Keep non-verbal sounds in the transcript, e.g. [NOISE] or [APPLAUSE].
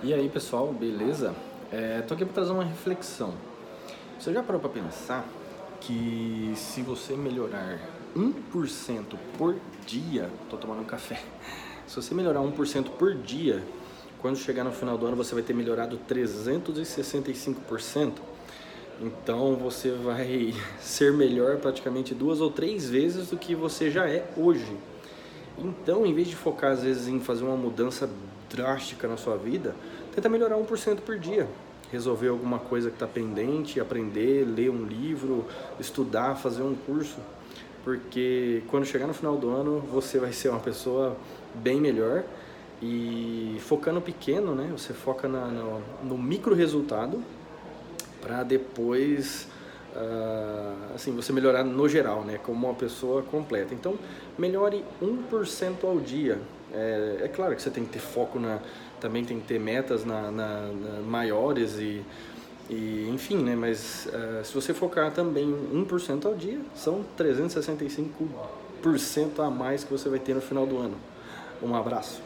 E aí pessoal, beleza? É, tô aqui para trazer uma reflexão. Você já parou para pensar que se você melhorar 1% por dia, tô tomando um café. [LAUGHS] Se você melhorar 1% por dia, quando chegar no final do ano você vai ter melhorado 365%. Então você vai [LAUGHS] ser melhor praticamente duas ou três vezes do que você já é hoje. Então, em vez de focar às vezes em fazer uma mudança drástica na sua vida, tenta melhorar 1% por dia. Resolver alguma coisa que está pendente, aprender, ler um livro, estudar, fazer um curso. Porque quando chegar no final do ano, você vai ser uma pessoa bem melhor. E focando pequeno, né? Você foca na, no, no micro resultado para depois uh, assim, você melhorar no geral, né, como uma pessoa completa. Então, melhore 1% ao dia. É, é, claro que você tem que ter foco na, também tem que ter metas na, na, na maiores e, e, enfim, né, mas uh, se você focar também 1% ao dia, são 365% a mais que você vai ter no final do ano. Um abraço.